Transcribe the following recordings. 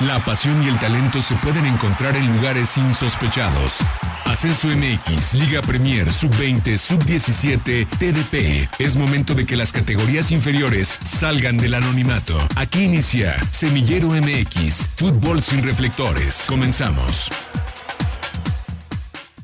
La pasión y el talento se pueden encontrar en lugares insospechados. Ascenso MX, Liga Premier, Sub-20, Sub-17, TDP. Es momento de que las categorías inferiores salgan del anonimato. Aquí inicia Semillero MX, Fútbol sin reflectores. Comenzamos.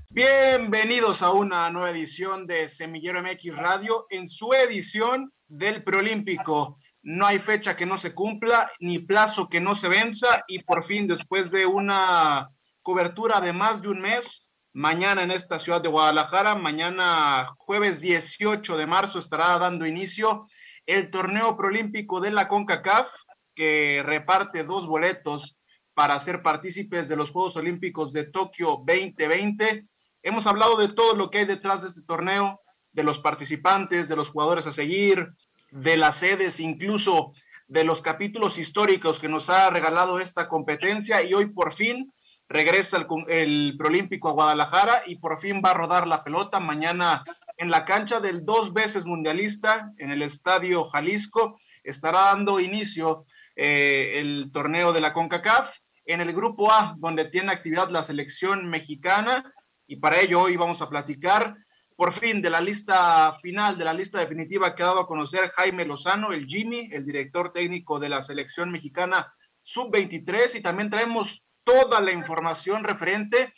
Bienvenidos a una nueva edición de Semillero MX Radio en su edición del Preolímpico. No hay fecha que no se cumpla, ni plazo que no se venza y por fin después de una cobertura de más de un mes, mañana en esta ciudad de Guadalajara, mañana jueves 18 de marzo estará dando inicio el torneo Preolímpico de la CONCACAF que reparte dos boletos para ser partícipes de los Juegos Olímpicos de Tokio 2020 Hemos hablado de todo lo que hay detrás de este torneo, de los participantes, de los jugadores a seguir, de las sedes, incluso de los capítulos históricos que nos ha regalado esta competencia y hoy por fin regresa el, el Prolímpico a Guadalajara y por fin va a rodar la pelota mañana en la cancha del dos veces mundialista en el Estadio Jalisco. Estará dando inicio eh, el torneo de la CONCACAF en el grupo A, donde tiene actividad la selección mexicana y para ello hoy vamos a platicar por fin de la lista final, de la lista definitiva ha dado a conocer Jaime Lozano, el Jimmy, el director técnico de la selección mexicana sub-23 y también traemos toda la información referente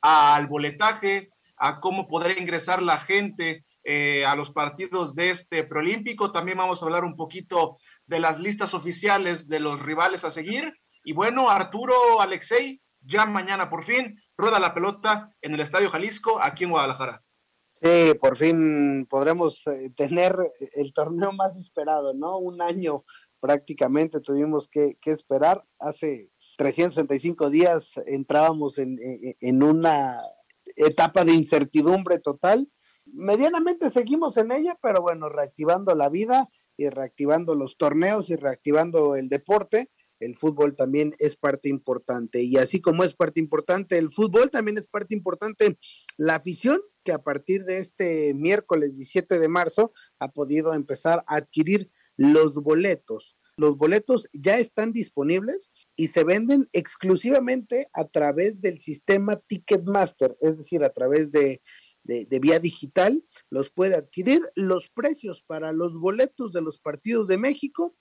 al boletaje, a cómo poder ingresar la gente eh, a los partidos de este preolímpico. También vamos a hablar un poquito de las listas oficiales de los rivales a seguir. Y bueno, Arturo, Alexei, ya mañana por fin rueda la pelota en el Estadio Jalisco, aquí en Guadalajara. Sí, por fin podremos eh, tener el torneo más esperado, ¿no? Un año prácticamente tuvimos que, esperar. Hace 365 días entrábamos en, en, una etapa de incertidumbre total. Medianamente seguimos en ella, pero bueno, reactivando la vida y reactivando los torneos y reactivando el deporte el fútbol también es parte importante. Y así como es parte importante el fútbol, también es parte importante la afición, que a partir de este miércoles 17 de marzo ha podido empezar a adquirir los boletos. Los boletos ya están disponibles y se venden exclusivamente a través del sistema Ticketmaster, es decir, a través de, de, de, vía digital, los puede adquirir. Los precios para los boletos de los partidos de México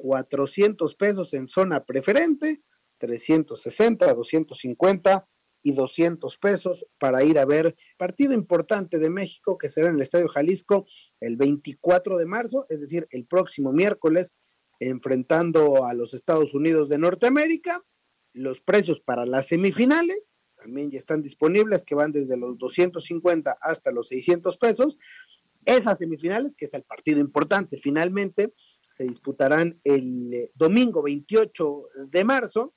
400 pesos en zona preferente, 360, 250 y 200 pesos para ir a ver partido importante de México que será en el Estadio Jalisco el 24 de marzo, es decir, el próximo miércoles, enfrentando a los Estados Unidos de Norteamérica. Los precios para las semifinales también ya están disponibles, que van desde los 250 hasta los 600 pesos. Esas semifinales, que es el partido importante finalmente, se disputarán el eh, domingo 28 de marzo,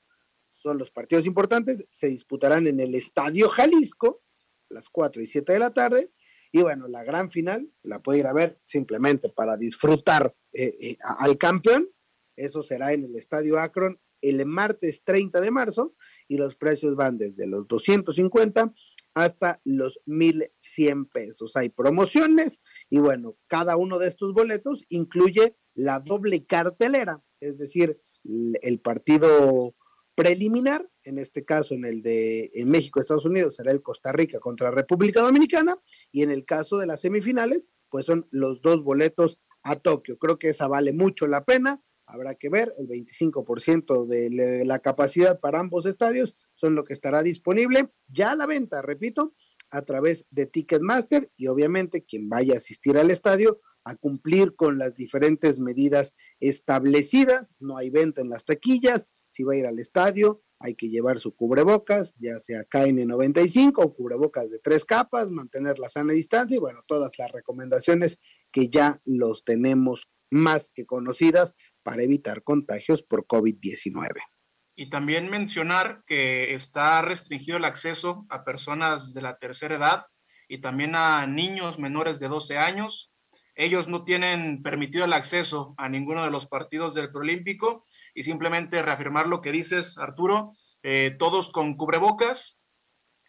son los partidos importantes, se disputarán en el Estadio Jalisco, las 4 y 7 de la tarde, y bueno, la gran final la puede ir a ver simplemente para disfrutar eh, eh, al campeón, eso será en el Estadio Akron el martes 30 de marzo, y los precios van desde los 250 hasta los 1100 pesos. Hay promociones y bueno, cada uno de estos boletos incluye la doble cartelera, es decir, el partido preliminar, en este caso en el de en México, Estados Unidos, será el Costa Rica contra República Dominicana, y en el caso de las semifinales, pues son los dos boletos a Tokio. Creo que esa vale mucho la pena, habrá que ver, el 25% de la capacidad para ambos estadios son lo que estará disponible ya a la venta, repito, a través de Ticketmaster y obviamente quien vaya a asistir al estadio a cumplir con las diferentes medidas establecidas. No hay venta en las taquillas. Si va a ir al estadio, hay que llevar su cubrebocas, ya sea KN95 o cubrebocas de tres capas, mantener la sana distancia y bueno, todas las recomendaciones que ya los tenemos más que conocidas para evitar contagios por COVID-19. Y también mencionar que está restringido el acceso a personas de la tercera edad y también a niños menores de 12 años ellos no tienen permitido el acceso a ninguno de los partidos del Prolímpico y simplemente reafirmar lo que dices, Arturo, eh, todos con cubrebocas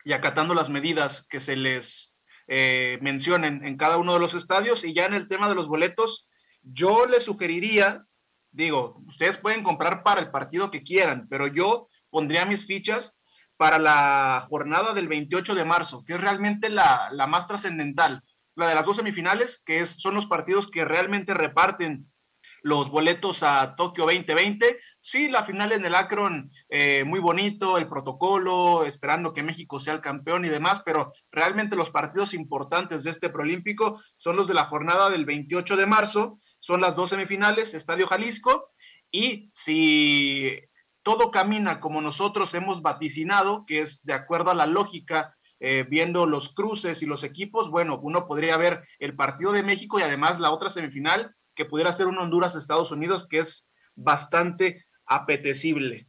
y acatando las medidas que se les eh, mencionen en cada uno de los estadios. Y ya en el tema de los boletos, yo les sugeriría digo, ustedes pueden comprar para el partido que quieran, pero yo pondría mis fichas para la jornada del 28 de marzo, que es realmente la, la más trascendental, la de las dos semifinales, que es, son los partidos que realmente reparten los boletos a Tokio 2020. Sí, la final en el Akron, eh, muy bonito, el protocolo, esperando que México sea el campeón y demás, pero realmente los partidos importantes de este proolímpico son los de la jornada del 28 de marzo, son las dos semifinales, Estadio Jalisco, y si todo camina como nosotros hemos vaticinado, que es de acuerdo a la lógica eh, viendo los cruces y los equipos, bueno, uno podría ver el partido de México y además la otra semifinal que pudiera ser un Honduras-Estados Unidos, que es bastante apetecible.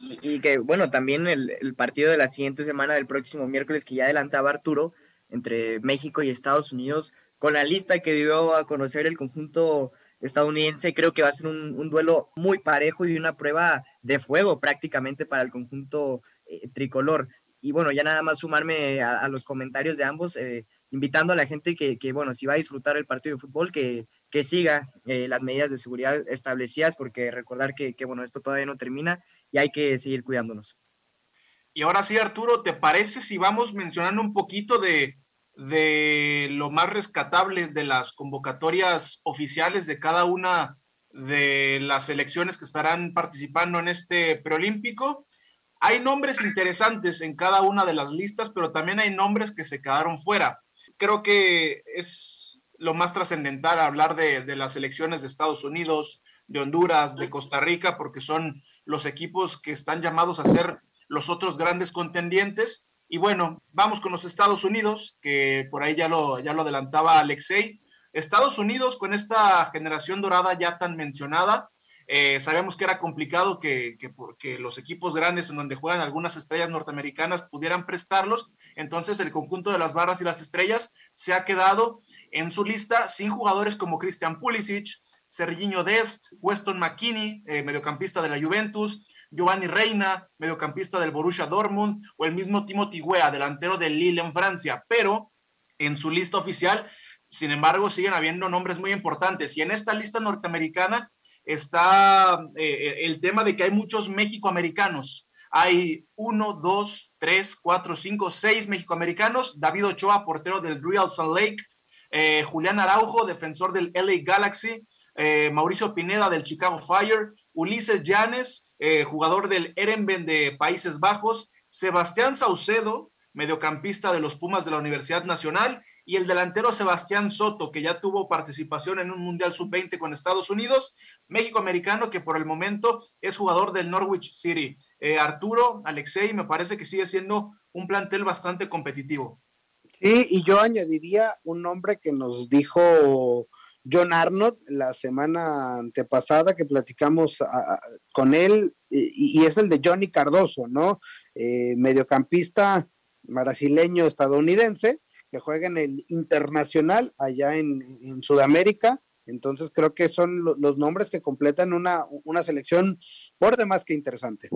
Y, que, bueno, también el, partido de la siguiente semana, del próximo miércoles, que ya adelantaba Arturo, entre México y Estados Unidos, con la lista que dio a conocer el conjunto estadounidense, creo que va a ser un, duelo muy parejo y una prueba de fuego prácticamente para el conjunto eh, tricolor. Y bueno, ya nada más sumarme a, los comentarios de ambos, eh, invitando a la gente que, que, bueno, si va a disfrutar el partido de fútbol, que, que siga eh, las medidas de seguridad establecidas, porque recordar que, bueno, esto todavía no termina y hay que seguir cuidándonos. Y ahora sí, Arturo, ¿te parece si vamos mencionando un poquito de, de lo más rescatable de las convocatorias oficiales de cada una de las selecciones que estarán participando en este preolímpico? Hay nombres interesantes en cada una de las listas, pero también hay nombres que se quedaron fuera. Creo que es lo más trascendental hablar de, las elecciones de Estados Unidos, de Honduras, de Costa Rica, porque son los equipos que están llamados a ser los otros grandes contendientes. Y bueno, vamos con los Estados Unidos, que por ahí ya lo, ya lo adelantaba Alexei. Estados Unidos con esta generación dorada ya tan mencionada, eh, sabemos que era complicado que, que, los equipos grandes en donde juegan algunas estrellas norteamericanas pudieran prestarlos, entonces el conjunto de las barras y las estrellas se ha quedado en su lista sin jugadores como Christian Pulisic, Serginho Dest, Weston McKinney, eh, mediocampista de la Juventus, Giovanni Reina, mediocampista del Borussia Dortmund, o el mismo Timothy Weah, delantero del Lille en Francia, pero en su lista oficial, sin embargo, siguen habiendo nombres muy importantes. Y en esta lista norteamericana está eh, el tema de que hay muchos mexicoamericanos. Hay uno, dos, tres, cuatro, cinco, seis mexicoamericanos. David Ochoa, portero del Real Salt Lake. Eh, Julián Araujo, defensor del LA Galaxy. Eh, Mauricio Pineda del Chicago Fire. Ulises Llanes, jugador del Erenben de Países Bajos. Sebastián Saucedo, mediocampista de los Pumas de la Universidad Nacional y el delantero Sebastián Soto, que ya tuvo participación en un Mundial Sub-20 con Estados Unidos, México-americano, que por el momento es jugador del Norwich City. Eh, Arturo, Alexei, me parece que sigue siendo un plantel bastante competitivo. Sí, y yo añadiría un nombre que nos dijo John Arnold la semana antepasada que platicamos con él, y, es el de Johnny Cardoso, ¿no? Eh, mediocampista brasileño estadounidense, que juega en el internacional allá en, Sudamérica. Entonces creo que son los nombres que completan una, una, selección por demás que interesante.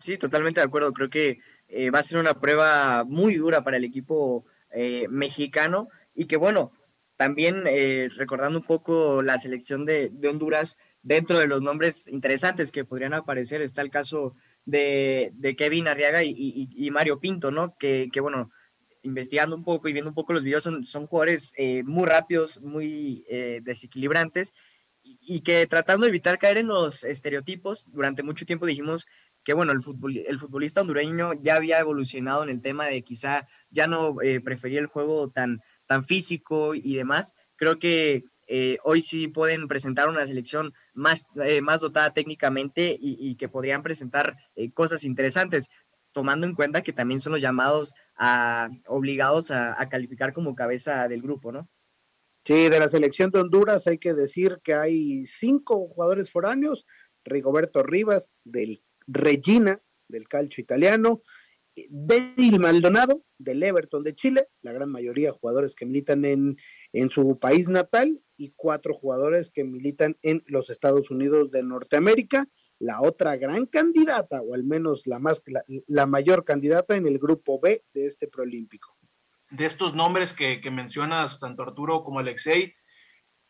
Sí, totalmente de acuerdo. Creo que eh, va a ser una prueba muy dura para el equipo eh, mexicano y que bueno, también eh, recordando un poco la selección de, Honduras, dentro de los nombres interesantes que podrían aparecer está el caso de, Kevin Arriaga y, Mario Pinto, ¿no? Que, que bueno, investigando un poco y viendo un poco los videos, son, son jugadores eh, muy rápidos, muy eh, desequilibrantes y, que tratando de evitar caer en los estereotipos, durante mucho tiempo dijimos que bueno, el, el futbolista hondureño ya había evolucionado en el tema de quizá ya no eh, prefería el juego tan, tan físico y demás. Creo que hoy sí pueden presentar una selección más, más dotada técnicamente y que podrían presentar cosas interesantes tomando en cuenta que también son los llamados a, obligados a, calificar como cabeza del grupo, ¿no? Sí, de la selección de Honduras hay que decir que hay cinco jugadores foráneos, Rigoberto Rivas del Regina, del calcio italiano, Denil Maldonado del Everton de Chile, la gran mayoría jugadores que militan en, en su país natal y cuatro jugadores que militan en los Estados Unidos de Norteamérica la otra gran candidata, o al menos la, más, la, mayor candidata en el grupo B de este proolímpico. De estos nombres que, mencionas, tanto Arturo como Alexei,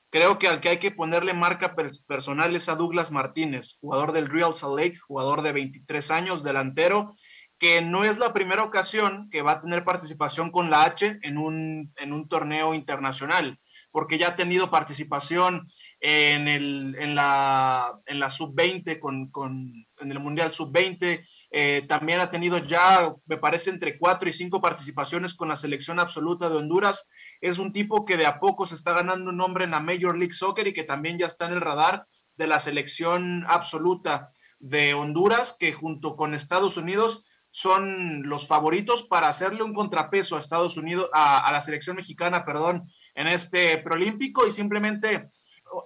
Creo que al que hay que ponerle marca personal es a Douglas Martínez, jugador del Real Salt Lake, jugador de 23 años, delantero, que no es la primera ocasión que va a tener participación con la H en un, en un torneo internacional, porque ya ha tenido participación en, el, en la, en la sub-20, con, con, en el Mundial sub-20, eh, también ha tenido ya, me parece, entre cuatro y cinco participaciones con la selección absoluta de Honduras. Es un tipo que de a poco se está ganando un nombre en la Major League Soccer y que también ya está en el radar de la selección absoluta de Honduras, que junto con Estados Unidos son los favoritos para hacerle un contrapeso a Estados Unidos, a, la selección mexicana, perdón, en este preolímpico y simplemente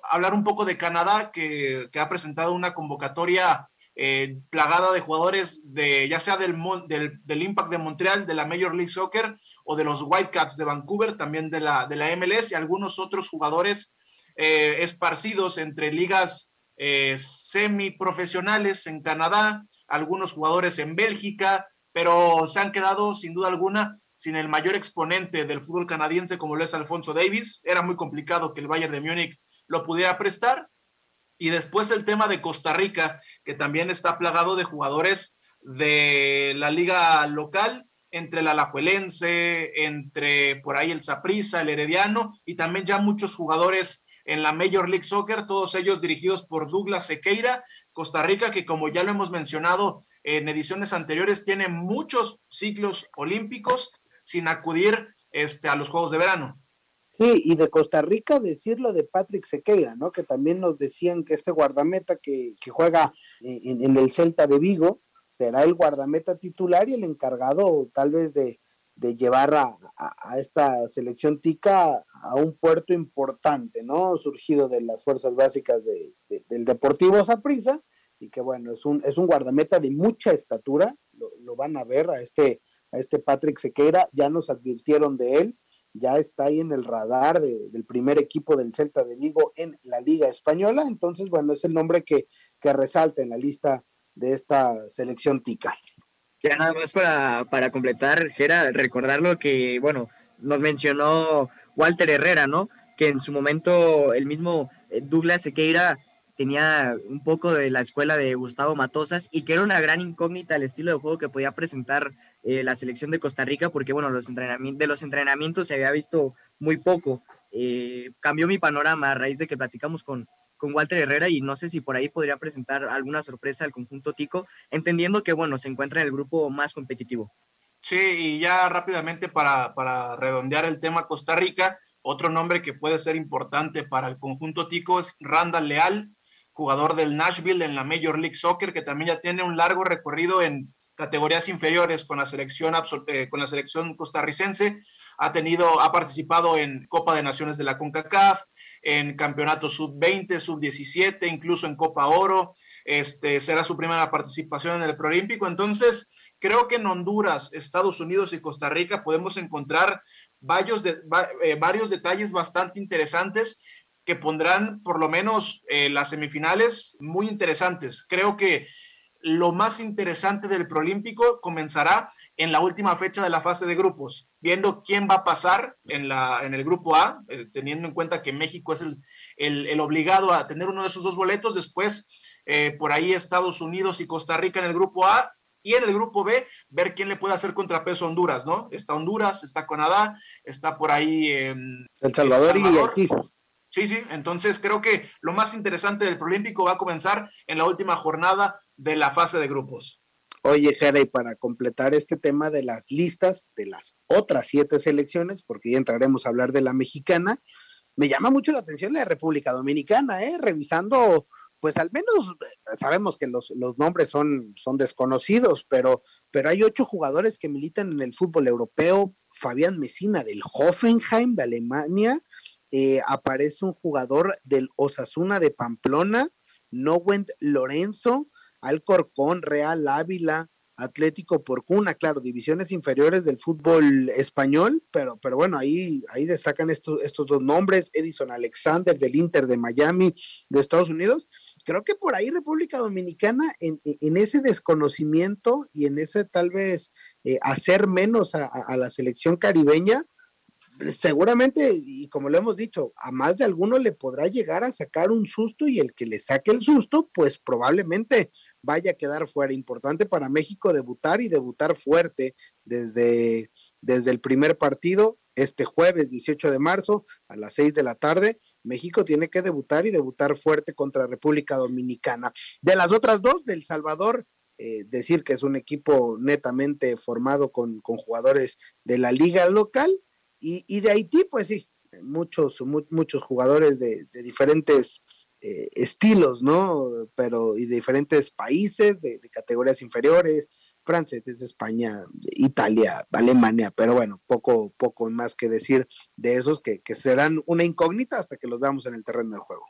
hablar un poco de Canadá, que, ha presentado una convocatoria eh, plagada de jugadores de ya sea del, del, Impact de Montreal, de la Major League Soccer o de los Whitecaps de Vancouver, también de la, de la MLS y algunos otros jugadores eh, esparcidos entre ligas eh, semiprofesionales en Canadá, algunos jugadores en Bélgica, pero se han quedado sin duda alguna sin el mayor exponente del fútbol canadiense como lo es Alfonso Davis. Era muy complicado que el Bayern de Múnich lo pudiera prestar. Y después el tema de Costa Rica, que también está plagado de jugadores de la liga local, entre el Alajuelense, entre por ahí el Saprissa, el Herediano, y también ya muchos jugadores en la Major League Soccer, todos ellos dirigidos por Douglas Sequeira, Costa Rica, que como ya lo hemos mencionado en ediciones anteriores, tiene muchos ciclos olímpicos sin acudir este, a los Juegos de Verano. Sí, y de Costa Rica decirlo de Patrick Sequeira, ¿no? Que también nos decían que este guardameta que, juega en, el Celta de Vigo será el guardameta titular y el encargado tal vez de, de llevar a, esta selección tica a un puerto importante, ¿no? Surgido de las fuerzas básicas del Deportivo Saprissa y que bueno, es un, es un guardameta de mucha estatura, lo, van a ver a este, a este Patrick Sequeira, ya nos advirtieron de él, ya está ahí en el radar del primer equipo del Celta de Vigo en la Liga Española, entonces bueno, es el nombre que, que resalta en la lista de esta selección tica. Ya nada más para, para completar, Gera, recordar lo que, bueno, nos mencionó Walter Herrera, ¿no? Que en su momento el mismo eh, Douglas Sequeira tenía un poco de la escuela de Gustavo Matosas y que era una gran incógnita el estilo de juego que podía presentar eh, la selección de Costa Rica, porque bueno, los de los entrenamientos se había visto muy poco. Eh, cambió mi panorama a raíz de que platicamos con, con Walter Herrera y no sé si por ahí podría presentar alguna sorpresa al conjunto Tico, entendiendo que, bueno, se encuentra en el grupo más competitivo. Sí, y ya rápidamente para, para redondear el tema Costa Rica, otro nombre que puede ser importante para el conjunto Tico es Randall Leal, jugador del Nashville en la Major League Soccer, que también ya tiene un largo recorrido en categorías inferiores con la selección, eh, con la selección costarricense. Ha tenido, ha participado en Copa de Naciones de la CONCACAF, en Campeonato Sub-20, Sub-17, incluso en Copa Oro. Este, será su primera participación en el Proolímpico. Entonces, creo que en Honduras, Estados Unidos y Costa Rica podemos encontrar varios, eh, varios detalles bastante interesantes que pondrán por lo menos eh, las semifinales muy interesantes. Creo que lo más interesante del Prolímpico comenzará en la última fecha de la fase de grupos, viendo quién va a pasar en, la, en el grupo A, eh, teniendo en cuenta que México es el, obligado a tener uno de esos dos boletos, después eh, por ahí Estados Unidos y Costa Rica en el grupo A, y en el grupo B, ver quién le puede hacer contrapeso a Honduras, ¿no? Está Honduras, está Canadá, está por ahí... El Salvador, El Salvador y aquí. Sí, sí, entonces creo que lo más interesante del Prolímpico va a comenzar en la última jornada de la fase de grupos. Oye, Jera, y para completar este tema de las listas de las otras siete selecciones, porque ya entraremos a hablar de la mexicana, me llama mucho la atención la República Dominicana, ¿eh? Revisando, pues al menos sabemos que los, nombres son, son desconocidos, pero, pero hay ocho jugadores que militan en el fútbol europeo. Fabián Mesina del Hoffenheim de Alemania, eh, aparece un jugador del Osasuna de Pamplona, Nowent Lorenzo, Alcorcón, Real Ávila, Atlético Porcuna, claro, divisiones inferiores del fútbol español, pero, pero bueno, ahí, ahí destacan estos, estos dos nombres, Edison Alexander del Inter de Miami de Estados Unidos. Creo que por ahí República Dominicana, en, ese desconocimiento y en ese tal vez eh, hacer menos a, la selección caribeña, seguramente, y como lo hemos dicho, a más de alguno le podrá llegar a sacar un susto y el que le saque el susto, pues probablemente vaya a quedar fuera. Importante para México debutar y debutar fuerte desde, desde el primer partido, este jueves 18 de marzo a las 6 de la tarde. México tiene que debutar y debutar fuerte contra República Dominicana. De las otras dos, del Salvador, eh, decir que es un equipo netamente formado con, con jugadores de la liga local y, de Haití, pues sí, muchos, muchos jugadores de, diferentes eh, estilos, ¿no? Pero y de diferentes países, de, categorías inferiores, franceses, España, Italia, Alemania, pero bueno, poco, poco más que decir de esos que, serán una incógnita hasta que los veamos en el terreno de juego.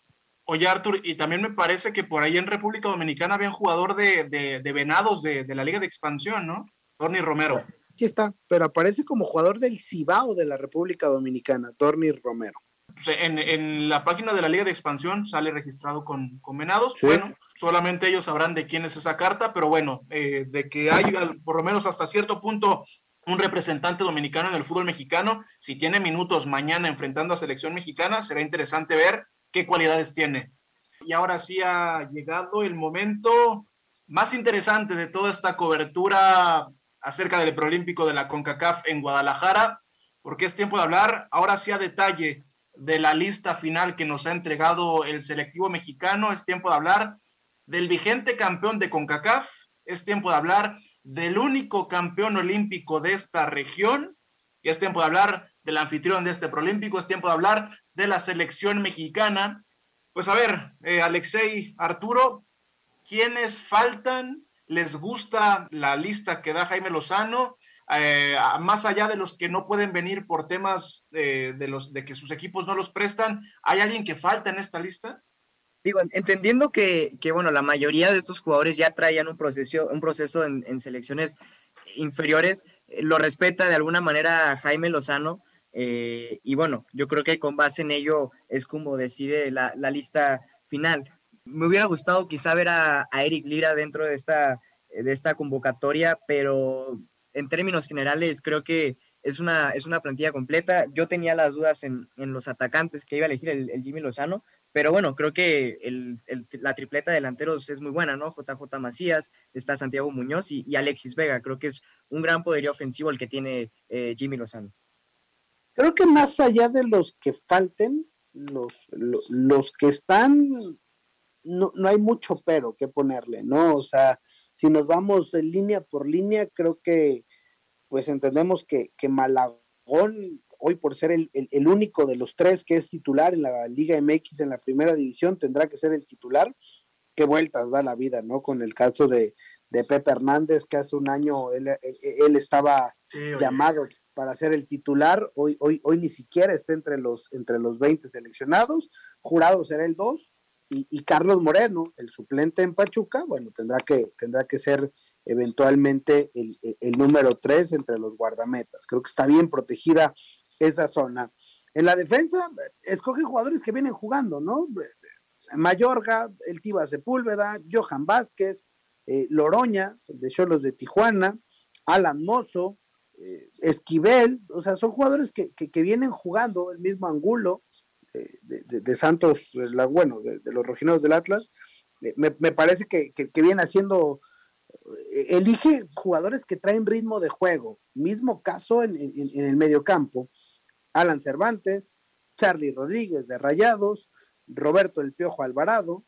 Oye, Artur, y también me parece que por ahí en República Dominicana había un jugador de, de Venados de, la Liga de Expansión, ¿no? Torni Romero está, pero aparece como jugador del Cibao de la República Dominicana, Dorni Romero. Pues, en, la página de la Liga de Expansión sale registrado con, con Venados. Bueno, solamente ellos sabrán de quién es esa carta, pero bueno, eh, de que hay por lo menos hasta cierto punto un representante dominicano en el fútbol mexicano, si tiene minutos mañana enfrentando a selección mexicana, será interesante ver qué cualidades tiene. Y ahora sí ha llegado el momento más interesante de toda esta cobertura acerca del preolímpico de la CONCACAF en Guadalajara, porque es tiempo de hablar ahora sí a detalle de la lista final que nos ha entregado el selectivo mexicano, es tiempo de hablar del vigente campeón de CONCACAF, es tiempo de hablar del único campeón olímpico de esta región, y es tiempo de hablar del anfitrión de este preolímpico, es tiempo de hablar de la selección mexicana. Pues a ver, eh, Alexei, Arturo, ¿quiénes faltan les gusta la lista que da Jaime Lozano, eh, más allá de los que no pueden venir por temas de, los, de que sus equipos no los prestan, ¿hay alguien que falta en esta lista? Digo, entendiendo que, bueno, la mayoría de estos jugadores ya traían un proceso, un proceso en, selecciones inferiores, eh, lo respeta de alguna manera Jaime Lozano, eh, y bueno, yo creo que con base en ello es como decide la, la lista final me hubiera gustado quizá ver a, Eric Lira dentro de esta, de esta convocatoria, pero en términos generales creo que es una, es una plantilla completa. Yo tenía las dudas en, los atacantes que iba a elegir el, Jimmy Lozano, pero bueno, creo que la tripleta de delanteros es muy buena, ¿no? JJ Macías, está Santiago Muñoz y, Alexis Vega. Creo que es un gran poderío ofensivo el que tiene eh, Jimmy Lozano. Creo que más allá de los que falten, los, los que están no, no hay mucho pero que ponerle, ¿no? O sea, si nos vamos en línea por línea, creo que pues entendemos que, que Malagón, hoy por ser el, único de los tres que es titular en la Liga MX en la primera división, tendrá que ser el titular. Qué vueltas da la vida, ¿no? Con el caso de, Pepe Hernández, que hace un año él, estaba llamado para ser el titular, hoy, hoy, hoy ni siquiera está entre los, entre los 20 seleccionados, jurado será el 2, y, Carlos Moreno, el suplente en Pachuca, bueno, tendrá que, tendrá que ser eventualmente el, número tres entre los guardametas. Creo que está bien protegida esa zona. En la defensa, escoge jugadores que vienen jugando, ¿no? Mayorga, el Tiba Sepúlveda, Johan Vázquez, eh, Loroña, de Cholos de Tijuana, Alan Mozo, eh, Esquivel, o sea, son jugadores que, que, vienen jugando, el mismo Angulo, de, Santos, la, bueno, de, los rojineros del Atlas, me, parece que, viene haciendo, eh, elige jugadores que traen ritmo de juego. Mismo caso en, el medio campo. Alan Cervantes, Charlie Rodríguez de Rayados, Roberto El Piojo Alvarado,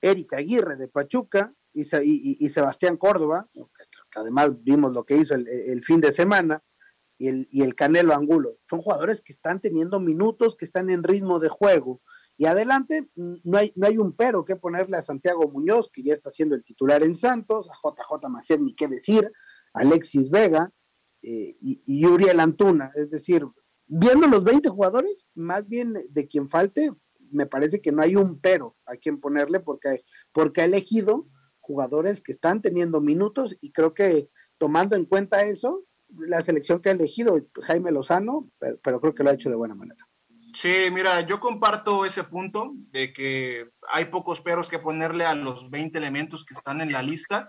Erika Aguirre de Pachuca y, Sebastián Córdoba, que, además vimos lo que hizo el fin de semana, y el, y el Canelo Angulo. Son jugadores que están teniendo minutos, que están en ritmo de juego. Y adelante, mm, no hay, no hay un pero que ponerle a Santiago Muñoz, que ya está siendo el titular en Santos, a JJ Maciel, ni qué decir, Alexis Vega eh, y, y, Uriel Antuna. Es decir, viendo los 20 jugadores, más bien de quien falte, me parece que no hay un pero a quien ponerle, porque, porque ha elegido jugadores que están teniendo minutos y creo que tomando en cuenta eso, la selección que ha elegido Jaime Lozano, pero, creo que lo ha hecho de buena manera. Sí, mira, yo comparto ese punto de que hay pocos peros que ponerle a los 20 elementos que están en la lista.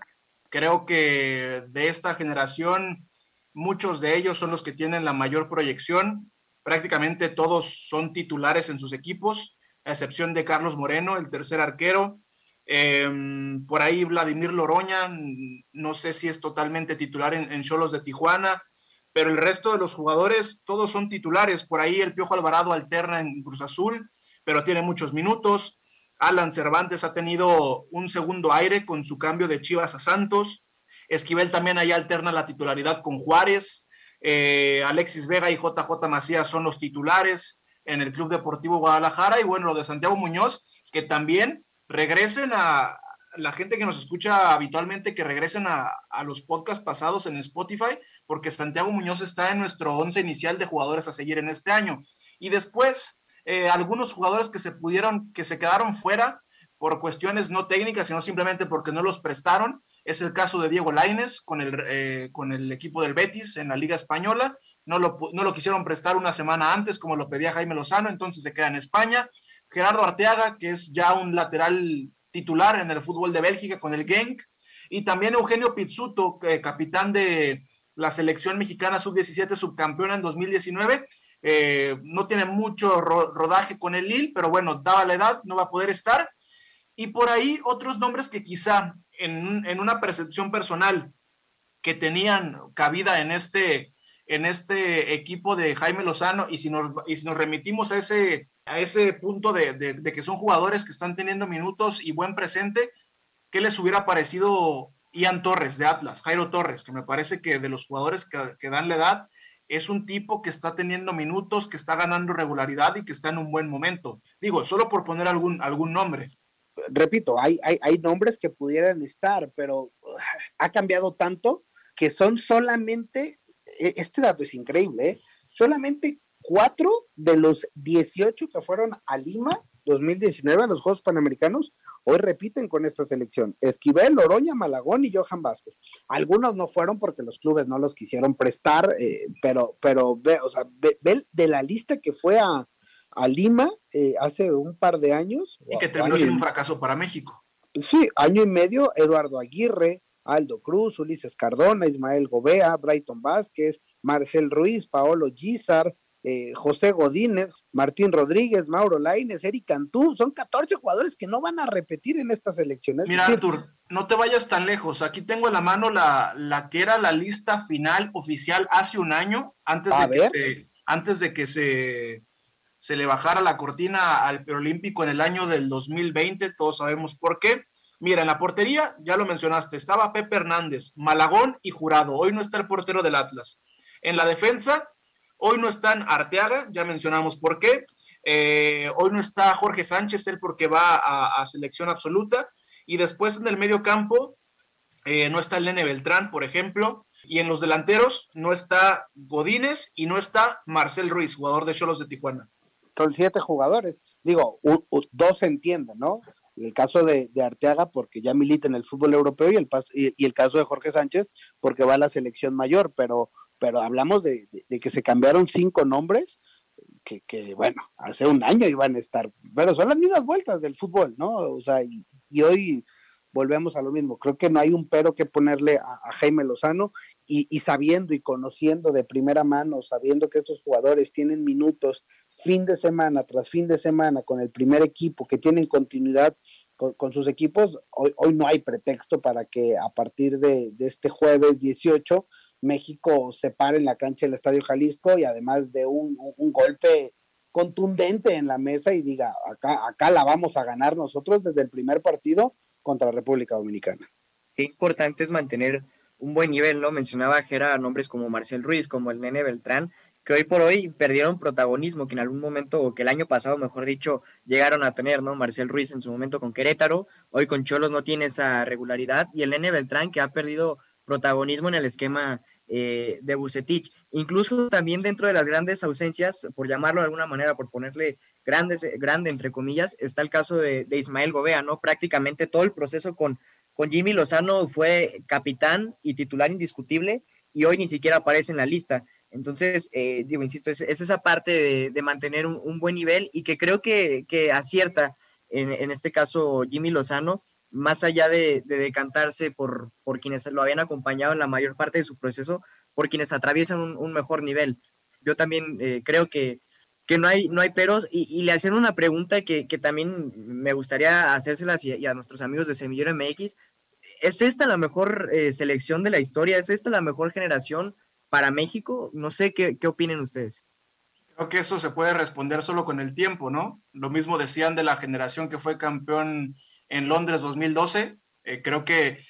Creo que de esta generación, muchos de ellos son los que tienen la mayor proyección. prácticamente todos son titulares en sus equipos, a excepción de Carlos Moreno, el tercer arquero. Em, por ahí Vladimir Loroña, no sé si es totalmente titular en Cholos de Tijuana, pero el resto de los jugadores, todos son titulares. Por ahí el Piojo Alvarado alterna en Cruz Azul, pero tiene muchos minutos. Alan Cervantes ha tenido un segundo aire con su cambio de Chivas a Santos. Esquivel también ahí alterna la titularidad con Juárez. Eh, Alexis Vega y JJ Macías son los titulares en el Club Deportivo Guadalajara. Y bueno, lo de Santiago Muñoz, que también regresen a la gente que nos escucha habitualmente, que regresen a, los podcasts pasados en Spotify, porque Santiago Muñoz está en nuestro once inicial de jugadores a seguir en este año. Y después, eh, algunos jugadores que se pudieron, que se quedaron fuera por cuestiones no técnicas, sino simplemente porque no los prestaron. Es el caso de Diego Laines con el, eh, con el equipo del Betis en la Liga Española. No lo, no lo quisieron prestar una semana antes, como lo pedía Jaime Lozano, entonces se queda en España. Gerardo Arteaga, que es ya un lateral titular en el fútbol de Bélgica con el Genk. Y también Eugenio Pizzuto, capitán de la selección mexicana sub-17, subcampeona en 2019. Eh, no tiene mucho rodaje con el Lille, pero bueno, daba la edad, no va a poder estar. Y por ahí otros nombres que quizá en, una percepción personal que tenían cabida en este, en este equipo de Jaime Lozano, y si nos, y si nos remitimos a ese, a ese punto de, de, que son jugadores que están teniendo minutos y buen presente, ¿qué les hubiera parecido Ian Torres de Atlas, Jairo Torres, que me parece que de los jugadores que, que dan la edad, es un tipo que está teniendo minutos, que está ganando regularidad y que está en un buen momento. Digo, solo por poner algún, algún nombre repito, hay, hay, hay nombres que pudieran estar, pero ha cambiado tanto que son solamente, e, este dato es increíble, ¿eh? solamente cuatro de los 18 que fueron a Lima 2019 a los Juegos Panamericanos, hoy repiten con esta selección. Esquivel, Oroña, Malagón y Johan Vázquez. Algunos no fueron porque los clubes no los quisieron prestar, eh, pero, pero ve, o sea, ve, de la lista que fue a, a Lima eh, hace un par de años. Y que terminó siendo un fracaso para México. Sí, año y medio, Eduardo Aguirre, Aldo Cruz, Ulises Cardona, Ismael Gobea, Brighton Vázquez, Marcel Ruiz, Paolo Gizar, eh, José Godínez, Martín Rodríguez, Mauro Laines, Eric Cantú, son 14 jugadores que no van a repetir en estas elecciones. Mira, Artur, no te vayas tan lejos. Aquí tengo en la mano la, la que era la lista final oficial hace un año, antes, de que, antes de que se se le bajara la cortina al preolímpico en el año del 2020, todos sabemos por qué. Mira, en la portería, ya lo mencionaste, estaba Pepe Hernández, Malagón y Jurado. Hoy no está el portero del Atlas. En la defensa, hoy no están Arteaga, ya mencionamos por qué. Eh, hoy no está Jorge Sánchez, él porque va a, selección absoluta. Y después en el medio campo, eh, no está el Nene Beltrán, por ejemplo. Y en los delanteros no está Godínez y no está Marcel Ruiz, jugador de Cholos de Tijuana son siete jugadores. Digo, dos se entienden, ¿no? El caso de, Arteaga porque ya milita en el fútbol europeo y el, y, el caso de Jorge Sánchez porque va a la selección mayor, pero, pero hablamos de, que se cambiaron cinco nombres que, bueno, hace un año iban a estar, pero son las mismas vueltas del fútbol, ¿no? O sea, y, hoy volvemos a lo mismo. Creo que no hay un pero que ponerle a, Jaime Lozano y, y, sabiendo y conociendo de primera mano, sabiendo que estos jugadores tienen minutos fin de semana tras fin de semana con el primer equipo, que tienen continuidad con, sus equipos, hoy, hoy, no hay pretexto para que a partir de, este jueves 18 México se pare en la cancha del Estadio Jalisco y además de un, golpe contundente en la mesa y diga, acá, acá la vamos a ganar nosotros desde el primer partido contra la República Dominicana. Qué importante es mantener un buen nivel, ¿no? Mencionaba Jera nombres como Marcel Ruiz, como el Nene Beltrán, que hoy por hoy perdieron protagonismo, que en algún momento, o que el año pasado, mejor dicho, llegaron a tener, ¿no? Marcel Ruiz en su momento con Querétaro, hoy con Cholos no tiene esa regularidad, y el Nene Beltrán que ha perdido protagonismo en el esquema eh, de Bucetich. Incluso también dentro de las grandes ausencias, por llamarlo de alguna manera, por ponerle grandes, grande entre comillas, está el caso de, Ismael Gobea, ¿no? Prácticamente todo el proceso con, con Jimmy Lozano fue capitán y titular indiscutible y hoy ni siquiera aparece en la lista. Entonces, eh, digo, insisto, es, esa parte de, mantener un, buen nivel y que creo que, acierta en, este caso Jimmy Lozano, más allá de, decantarse por, por, quienes lo habían acompañado en la mayor parte de su proceso, por quienes atraviesan un, mejor nivel. yo también eh, creo que, que, no, hay, no hay peros. Y, le hacen una pregunta que, que, también me gustaría hacérselas y, a nuestros amigos de Semillero MX. ¿Es esta la mejor eh, selección de la historia? ¿Es esta la mejor generación para México? No sé qué, qué opinen ustedes. Creo que esto se puede responder solo con el tiempo, ¿no? Lo mismo decían de la generación que fue campeón en Londres 2012. Eh, creo que,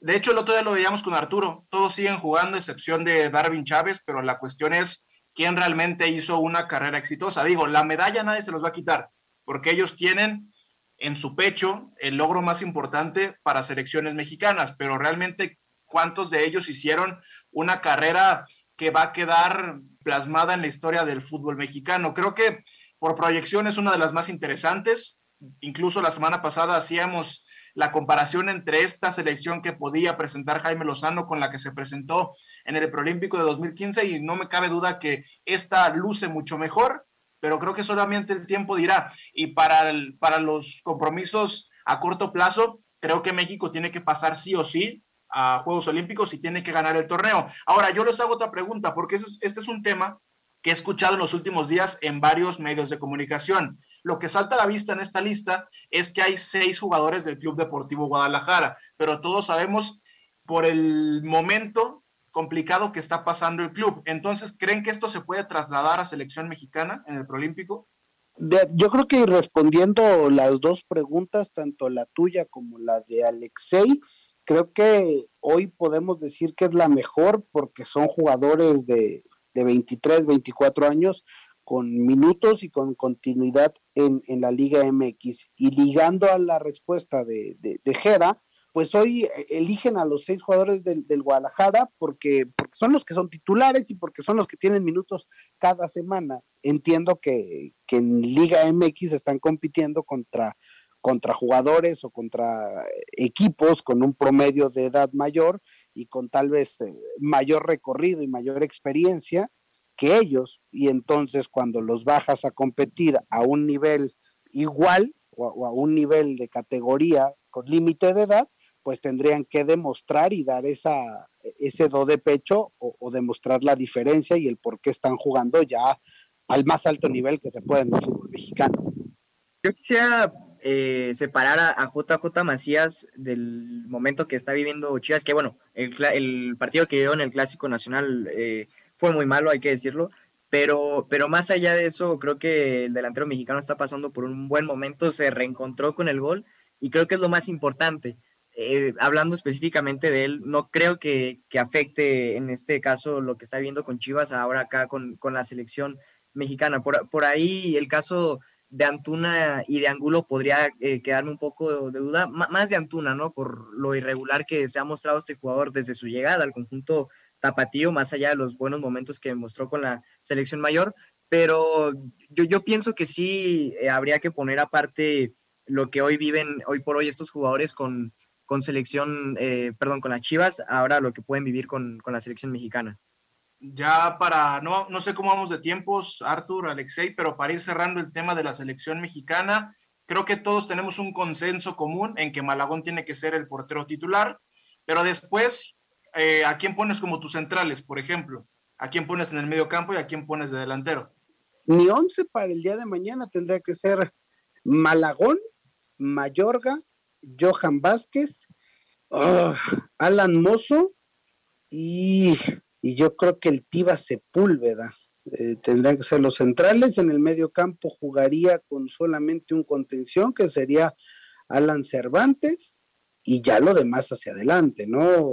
de hecho, el otro día lo veíamos con Arturo. Todos siguen jugando, excepción de Darwin Chávez, pero la cuestión es quién realmente hizo una carrera exitosa. Digo, la medalla nadie se los va a quitar, porque ellos tienen en su pecho el logro más importante para selecciones mexicanas, pero realmente cuántos de ellos hicieron una carrera que va a quedar plasmada en la historia del fútbol mexicano. Creo que por proyección es una de las más interesantes. Incluso la semana pasada hacíamos la comparación entre esta selección que podía presentar Jaime Lozano con la que se presentó en el Preolímpico de 2015 y no me cabe duda que esta luce mucho mejor, pero creo que solamente el tiempo dirá. Y para, para los compromisos a corto plazo, creo que México tiene que pasar sí o sí a Juegos Olímpicos y tiene que ganar el torneo. Ahora, yo les hago otra pregunta, porque este es un tema que he escuchado en los últimos días en varios medios de comunicación. Lo que salta a la vista en esta lista es que hay seis jugadores del Club Deportivo Guadalajara, pero todos sabemos por el momento complicado que está pasando el club. Entonces, ¿creen que esto se puede trasladar a selección mexicana en el Prolímpico? yo creo que respondiendo las dos preguntas, tanto la tuya como la de Alexei, creo que hoy podemos decir que es la mejor porque son jugadores de, de 23, 24 años con minutos y con continuidad en, la Liga MX. Y ligando a la respuesta de, de, Jera, pues hoy eligen a los seis jugadores del, Guadalajara porque, porque, son los que son titulares y porque son los que tienen minutos cada semana. Entiendo que, que en Liga MX están compitiendo contra contra jugadores o contra equipos con un promedio de edad mayor y con tal vez eh, mayor recorrido y mayor experiencia que ellos. Y entonces cuando los bajas a competir a un nivel igual o a, un nivel de categoría con límite de edad, pues tendrían que demostrar y dar esa, ese do de pecho o, demostrar la diferencia y el por qué están jugando ya al más alto nivel que se puede en el fútbol mexicano. Yo quisiera eh, separar a, JJ Macías del momento que está viviendo Chivas, que bueno, el, partido que dio en el Clásico Nacional eh, fue muy malo, hay que decirlo, pero, pero más allá de eso, creo que el delantero mexicano está pasando por un buen momento, se reencontró con el gol y creo que es lo más importante. Eh, hablando específicamente de él, no creo que, afecte en este caso lo que está viendo con Chivas ahora acá con, con la selección mexicana. Por, por ahí el caso de Antuna y de Angulo podría eh, quedarme un poco de, duda, más de Antuna, ¿no? Por lo irregular que se ha mostrado este jugador desde su llegada al conjunto tapatío, más allá de los buenos momentos que mostró con la selección mayor, pero yo, yo pienso que sí eh, habría que poner aparte lo que hoy viven, hoy por hoy estos jugadores con, con selección, eh, perdón, con las Chivas, ahora lo que pueden vivir con, con la selección mexicana. Ya para, no, no sé cómo vamos de tiempos, Artur, Alexei, pero para ir cerrando el tema de la selección mexicana, creo que todos tenemos un consenso común en que Malagón tiene que ser el portero titular, pero después, eh, ¿a quién pones como tus centrales, por ejemplo? ¿A quién pones en el medio campo y a quién pones de delantero? Mi once para el día de mañana tendría que ser Malagón, Mayorga, Johan Vázquez, ah, Alan Mozo y y yo creo que el Tiva Sepúlveda eh, que ser los centrales. En el medio campo jugaría con solamente un contención que sería Alan Cervantes y ya lo demás hacia adelante, ¿no?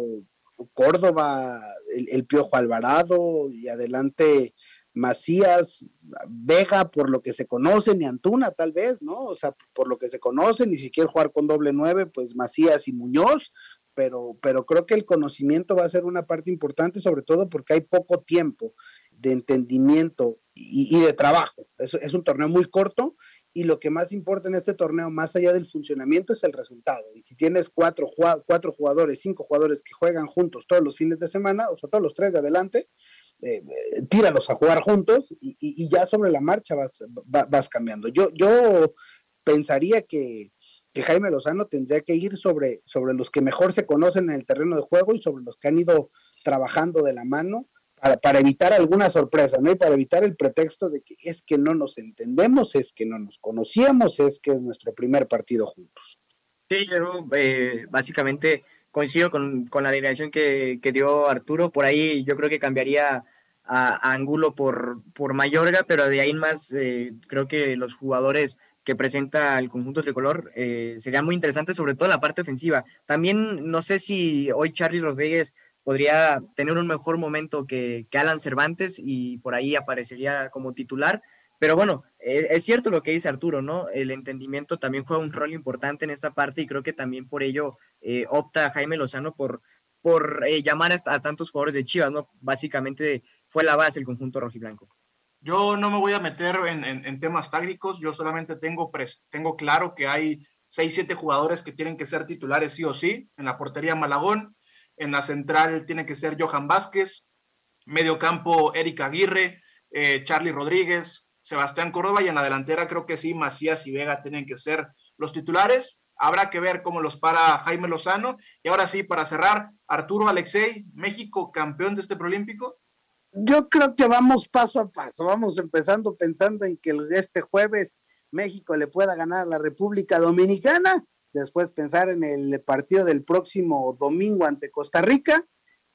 Córdoba, el, Piojo Alvarado y adelante Macías, Vega por lo que se conocen y Antuna tal vez, ¿no? O sea, por lo que se conocen y si quiere jugar con doble nueve, pues Macías y Muñoz pero, pero creo que el conocimiento va a ser una parte importante, sobre todo porque hay poco tiempo de entendimiento y, de trabajo. Es un torneo muy corto y lo que más importa en este torneo, más allá del funcionamiento, es el resultado. Y si tienes cuatro, cuatro jugadores, cinco jugadores que juegan juntos todos los fines de semana, o sea, todos los tres de adelante, eh, eh, tíralos a jugar juntos y, y, ya sobre la marcha vas, vas cambiando. Yo, yo pensaría que, que Jaime Lozano tendría que ir sobre, sobre los que mejor se conocen en el terreno de juego y sobre los que han ido trabajando de la mano para, evitar alguna sorpresa, ¿no? Y para evitar el pretexto de que es que no nos entendemos, es que no nos conocíamos, es que es nuestro primer partido juntos. Sí, yo eh, básicamente coincido con, la dirección que, dio Arturo. Por ahí yo creo que cambiaría a, Angulo por, por Mayorga, pero de ahí en más eh, creo que los jugadores que presenta el conjunto tricolor eh, sería muy interesante, sobre todo la parte ofensiva. También no sé si hoy Charlie Rodríguez podría tener un mejor momento que, Alan Cervantes y por ahí aparecería como titular. Pero bueno, e, es, cierto lo que dice Arturo, ¿no? El entendimiento también juega un rol importante en esta parte y creo que también por ello eh, opta Jaime Lozano por, por eh, llamar a, tantos jugadores de Chivas, ¿no? Básicamente fue la base el conjunto rojiblanco. Yo no me voy a meter en, temas tácticos, yo solamente tengo, tengo claro que hay seis, siete jugadores que tienen que ser titulares sí o sí. En la portería Malagón, en la central tiene que ser Johan Vázquez, medio campo Eric Aguirre, eh, Charlie Rodríguez, Sebastián Córdoba y en la delantera creo que sí, Macías y Vega tienen que ser los titulares. Habrá que ver cómo los para Jaime Lozano. Y ahora sí, para cerrar, Arturo Alexei, México campeón de este preolímpico. Yo creo que vamos paso a paso, vamos empezando pensando en que este jueves México le pueda ganar a la República Dominicana después pensar en el partido del próximo domingo ante Costa Rica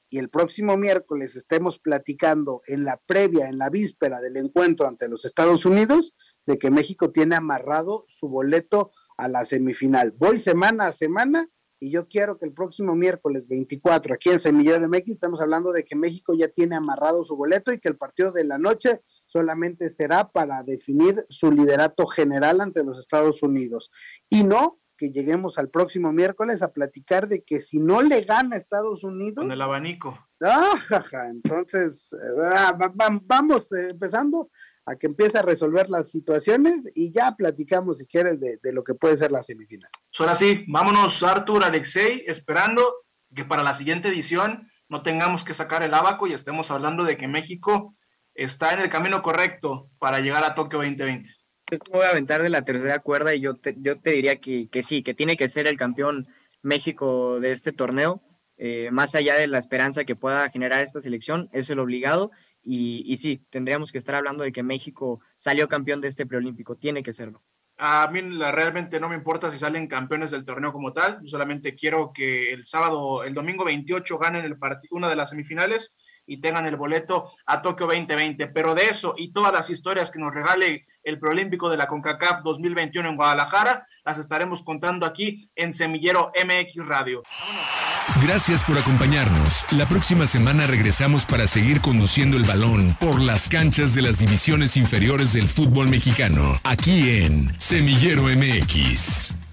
y el próximo miércoles estemos platicando en la previa, en la víspera del encuentro ante los Estados Unidos, de que México tiene amarrado su boleto a la semifinal. Voy semana a semana y yo quiero que el próximo miércoles 24 aquí en Semillero MX estamos hablando de que México ya tiene amarrado su boleto y que el partido de la noche solamente será para definir su liderato general ante los Estados Unidos y no que lleguemos al próximo miércoles a platicar de que si no le gana a Estados Unidos. Con el abanico. Ah, entonces, ah, vamos eh, empezando a que empiece a resolver las situaciones y ya platicamos, si quieres, de, lo que puede ser la semifinal. Ahora sí, vámonos, Artur, Alexei, esperando que para la siguiente edición no tengamos que sacar el abaco y estemos hablando de que México está en el camino correcto para llegar a Tokio 2020 me voy a aventar de la tercera cuerda y yo te, yo te diría que, sí, que tiene que ser el campeón México de este torneo. Eh, más allá de la esperanza que pueda generar esta selección, es el obligado. Y, y, sí, tendríamos que estar hablando de que México salió campeón de este preolímpico, tiene que serlo. A mí realmente no me importa si salen campeones del torneo como tal, yo solamente quiero que el sábado, el domingo 28 ganen el una de las semifinales y tengan el boleto a Tokio 2020. Pero de eso y todas las historias que nos regale el Preolímpico de la CONCACAF 2021 en Guadalajara, las estaremos contando aquí en Semillero MX Radio. Gracias por acompañarnos. La próxima semana regresamos para seguir conduciendo el balón por las canchas de las divisiones inferiores del fútbol mexicano, aquí en Semillero MX.